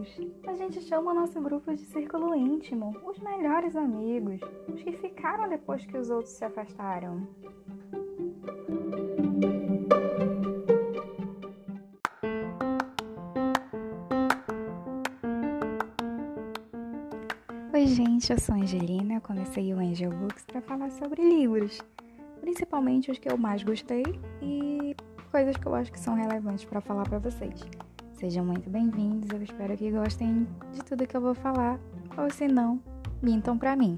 amigos. A gente chama nosso grupo de círculo íntimo, os melhores amigos, os que ficaram depois que os outros se afastaram. Oi, gente, eu sou Angelina. Eu comecei o Angel Books para falar sobre livros, principalmente os que eu mais gostei e coisas que eu acho que são relevantes para falar para vocês. Sejam muito bem-vindos. Eu espero que gostem de tudo que eu vou falar, ou se não, mintam para mim.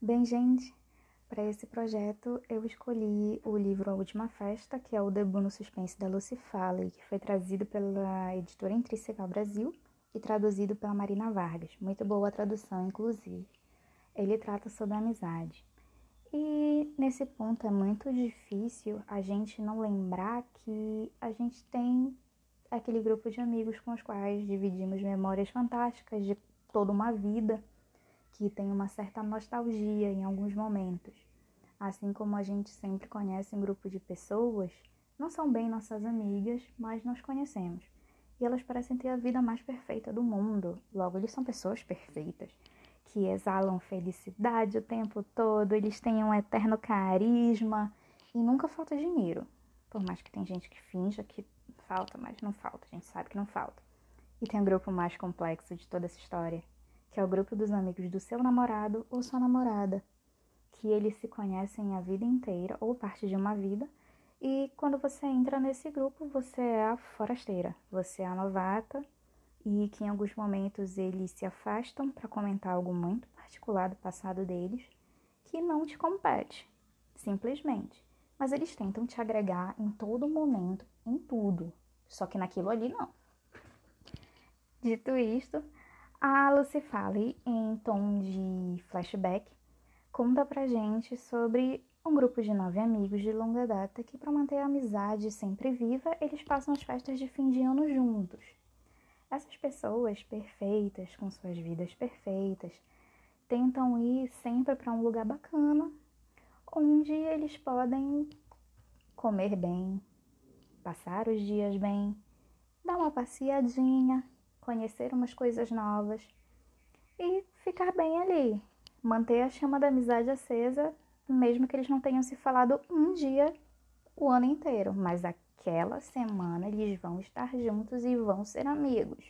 Bem, gente, para esse projeto eu escolhi o livro A Última Festa, que é o debut no suspense da Lucy Falley, que foi trazido pela editora Intrínseca Brasil e traduzido pela Marina Vargas. Muito boa a tradução, inclusive. Ele trata sobre amizade. E nesse ponto é muito difícil a gente não lembrar que a gente tem aquele grupo de amigos com os quais dividimos memórias fantásticas de toda uma vida, que tem uma certa nostalgia em alguns momentos. Assim como a gente sempre conhece um grupo de pessoas, não são bem nossas amigas, mas nós conhecemos. E elas parecem ter a vida mais perfeita do mundo, logo, eles são pessoas perfeitas que exalam felicidade o tempo todo, eles têm um eterno carisma e nunca falta dinheiro. Por mais que tem gente que finja que falta, mas não falta, a gente sabe que não falta. E tem o um grupo mais complexo de toda essa história, que é o grupo dos amigos do seu namorado ou sua namorada, que eles se conhecem a vida inteira ou parte de uma vida, e quando você entra nesse grupo, você é a forasteira, você é a novata e que em alguns momentos eles se afastam para comentar algo muito particular do passado deles que não te compete, simplesmente. Mas eles tentam te agregar em todo momento, em tudo, só que naquilo ali não. Dito isto, a Lucy Fale, em tom de flashback, conta pra gente sobre um grupo de nove amigos de longa data que, para manter a amizade sempre viva, eles passam as festas de fim de ano juntos. Essas pessoas perfeitas, com suas vidas perfeitas, tentam ir sempre para um lugar bacana, onde eles podem comer bem, passar os dias bem, dar uma passeadinha, conhecer umas coisas novas e ficar bem ali, manter a chama da amizade acesa, mesmo que eles não tenham se falado um dia o ano inteiro, mas aquela semana eles vão estar juntos e vão ser amigos.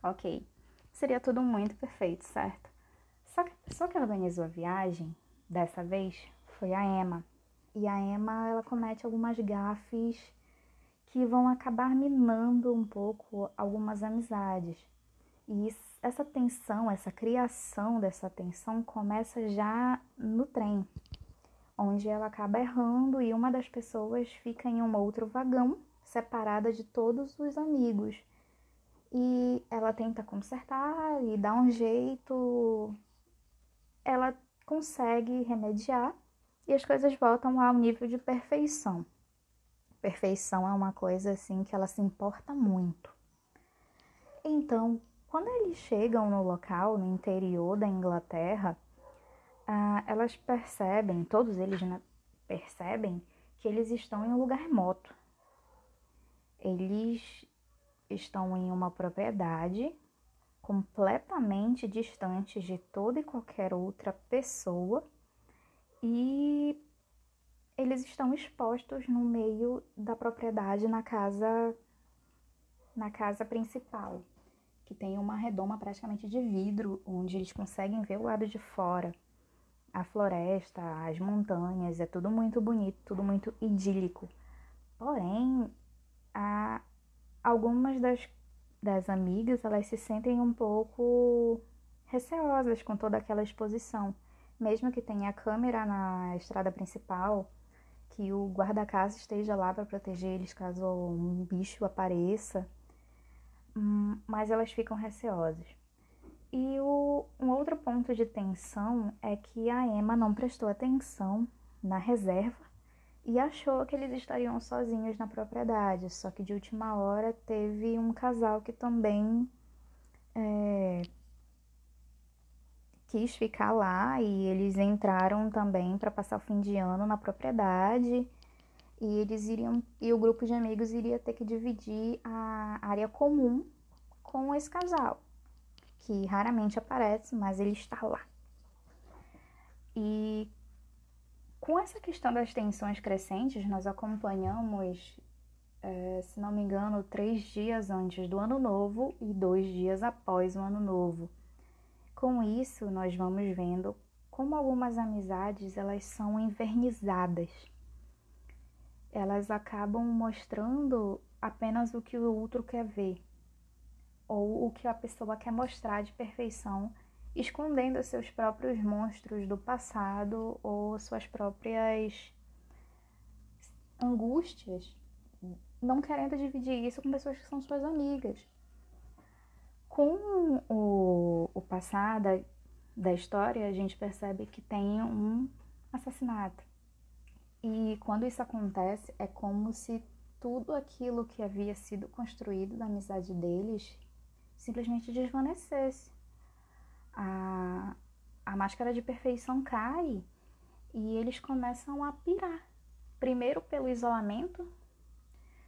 Ok, seria tudo muito perfeito, certo? Só que a pessoa que organizou a viagem, dessa vez, foi a Emma. E a Emma, ela comete algumas gafes que vão acabar minando um pouco algumas amizades. E essa tensão, essa criação dessa tensão começa já no trem onde ela acaba errando e uma das pessoas fica em um outro vagão, separada de todos os amigos. E ela tenta consertar e dar um jeito. Ela consegue remediar e as coisas voltam ao nível de perfeição. Perfeição é uma coisa assim que ela se importa muito. Então, quando eles chegam no local, no interior da Inglaterra, ah, elas percebem, todos eles né, percebem que eles estão em um lugar remoto. Eles estão em uma propriedade completamente distantes de toda e qualquer outra pessoa e eles estão expostos no meio da propriedade na casa na casa principal, que tem uma redoma praticamente de vidro onde eles conseguem ver o lado de fora a floresta, as montanhas, é tudo muito bonito, tudo muito idílico. Porém, a, algumas das, das amigas, elas se sentem um pouco receosas com toda aquela exposição. Mesmo que tenha câmera na estrada principal, que o guarda-casa esteja lá para proteger eles caso um bicho apareça, hum, mas elas ficam receosas. E o, um outro ponto de tensão é que a Emma não prestou atenção na reserva e achou que eles estariam sozinhos na propriedade. Só que de última hora teve um casal que também é, quis ficar lá e eles entraram também para passar o fim de ano na propriedade. e eles iriam e o grupo de amigos iria ter que dividir a área comum com esse casal, que raramente aparece, mas ele está lá. E com essa questão das tensões crescentes, nós acompanhamos, é, se não me engano, três dias antes do ano novo e dois dias após o ano novo. Com isso, nós vamos vendo como algumas amizades elas são envernizadas. Elas acabam mostrando apenas o que o outro quer ver ou o que a pessoa quer mostrar de perfeição escondendo seus próprios monstros do passado ou suas próprias angústias, não querendo dividir isso com pessoas que são suas amigas. Com o, o passado da história, a gente percebe que tem um assassinato. E quando isso acontece, é como se tudo aquilo que havia sido construído da amizade deles simplesmente desvanecesse a, a máscara de perfeição cai e eles começam a pirar. Primeiro, pelo isolamento,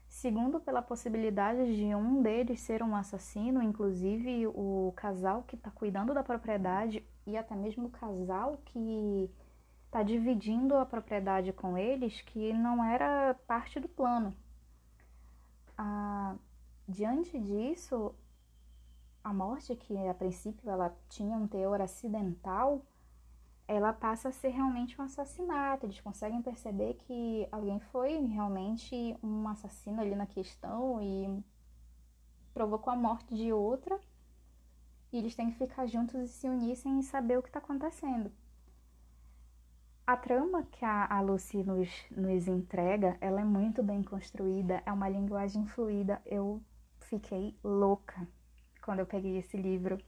segundo, pela possibilidade de um deles ser um assassino, inclusive o casal que está cuidando da propriedade e até mesmo o casal que está dividindo a propriedade com eles, que não era parte do plano. Ah, diante disso, a morte, que a princípio ela tinha um teor acidental, ela passa a ser realmente um assassinato. Eles conseguem perceber que alguém foi realmente um assassino ali na questão e provocou a morte de outra. E eles têm que ficar juntos e se unir sem saber o que está acontecendo. A trama que a, a Lucy nos, nos entrega, ela é muito bem construída, é uma linguagem fluida. Eu fiquei louca quando eu peguei esse livro,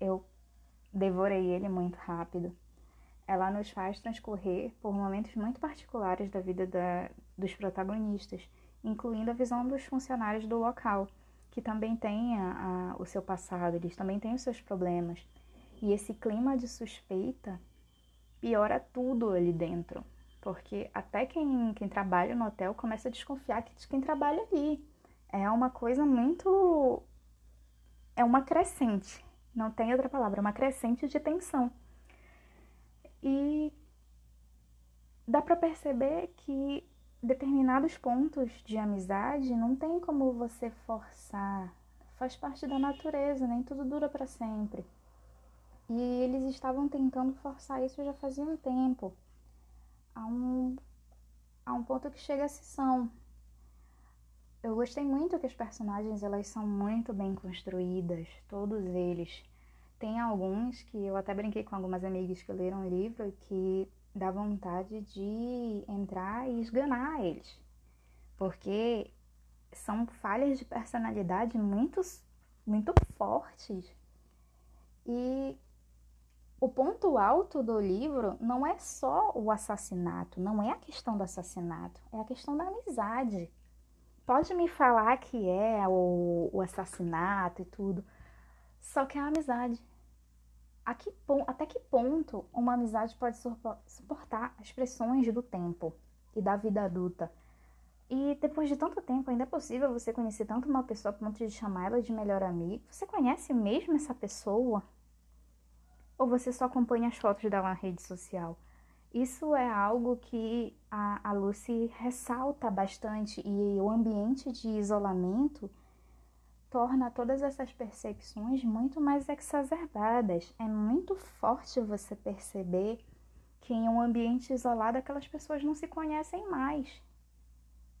eu devorei ele muito rápido. Ela nos faz transcorrer por momentos muito particulares da vida da, dos protagonistas, incluindo a visão dos funcionários do local, que também têm a, a, o seu passado, eles também têm os seus problemas. E esse clima de suspeita piora tudo ali dentro, porque até quem, quem trabalha no hotel começa a desconfiar de quem trabalha ali. É uma coisa muito é uma crescente, não tem outra palavra, é uma crescente de tensão. E dá para perceber que determinados pontos de amizade não tem como você forçar, faz parte da natureza, nem tudo dura para sempre. E eles estavam tentando forçar isso já fazia um tempo. A um, a um ponto que chega a sessão eu gostei muito que os personagens elas são muito bem construídas, todos eles. Tem alguns que eu até brinquei com algumas amigas que leram o livro que dá vontade de entrar e esganar eles. Porque são falhas de personalidade muito, muito fortes. E o ponto alto do livro não é só o assassinato, não é a questão do assassinato, é a questão da amizade pode me falar que é o, o assassinato e tudo, só que é a amizade. A que, até que ponto uma amizade pode suportar as pressões do tempo e da vida adulta? E depois de tanto tempo, ainda é possível você conhecer tanto uma pessoa a ponto de chamar ela de melhor amigo? Você conhece mesmo essa pessoa? Ou você só acompanha as fotos dela na rede social? Isso é algo que a, a Lucy ressalta bastante e o ambiente de isolamento torna todas essas percepções muito mais exacerbadas. É muito forte você perceber que em um ambiente isolado aquelas pessoas não se conhecem mais.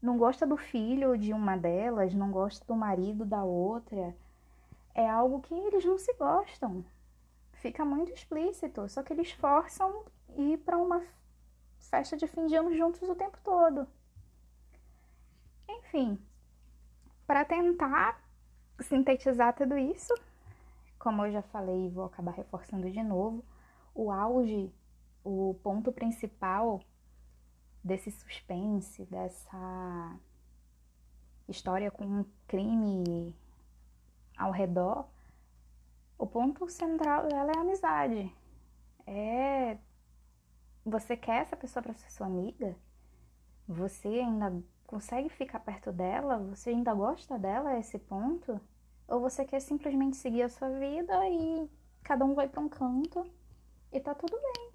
Não gosta do filho de uma delas, não gosta do marido da outra. É algo que eles não se gostam. Fica muito explícito, só que eles forçam ir para uma festa de fim de ano juntos o tempo todo. Enfim, para tentar sintetizar tudo isso, como eu já falei e vou acabar reforçando de novo, o auge, o ponto principal desse suspense, dessa história com um crime ao redor, o ponto central dela é a amizade. É você quer essa pessoa para ser sua amiga? Você ainda consegue ficar perto dela? Você ainda gosta dela a esse ponto? Ou você quer simplesmente seguir a sua vida e cada um vai para um canto e tá tudo bem?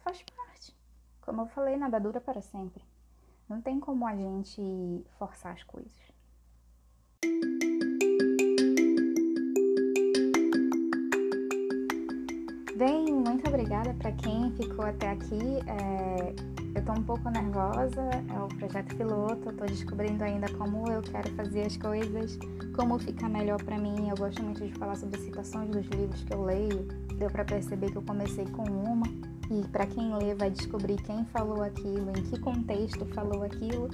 Faz parte. Como eu falei, nada dura para sempre. Não tem como a gente forçar as coisas. Bem, muito obrigada para quem ficou até aqui. É, eu tô um pouco nervosa, é o projeto piloto, tô descobrindo ainda como eu quero fazer as coisas, como fica melhor para mim. Eu gosto muito de falar sobre citações dos livros que eu leio. Deu para perceber que eu comecei com uma e para quem lê vai descobrir quem falou aquilo, em que contexto falou aquilo.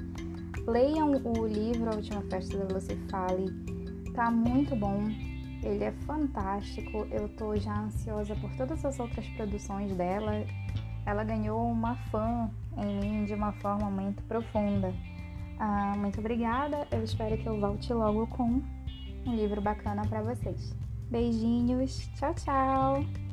Leiam o livro A Última Festa da Lucy Fale, tá muito bom ele é fantástico. Eu tô já ansiosa por todas as outras produções dela. Ela ganhou uma fã em mim de uma forma muito profunda. Ah, muito obrigada. Eu espero que eu volte logo com um livro bacana para vocês. Beijinhos. Tchau, tchau.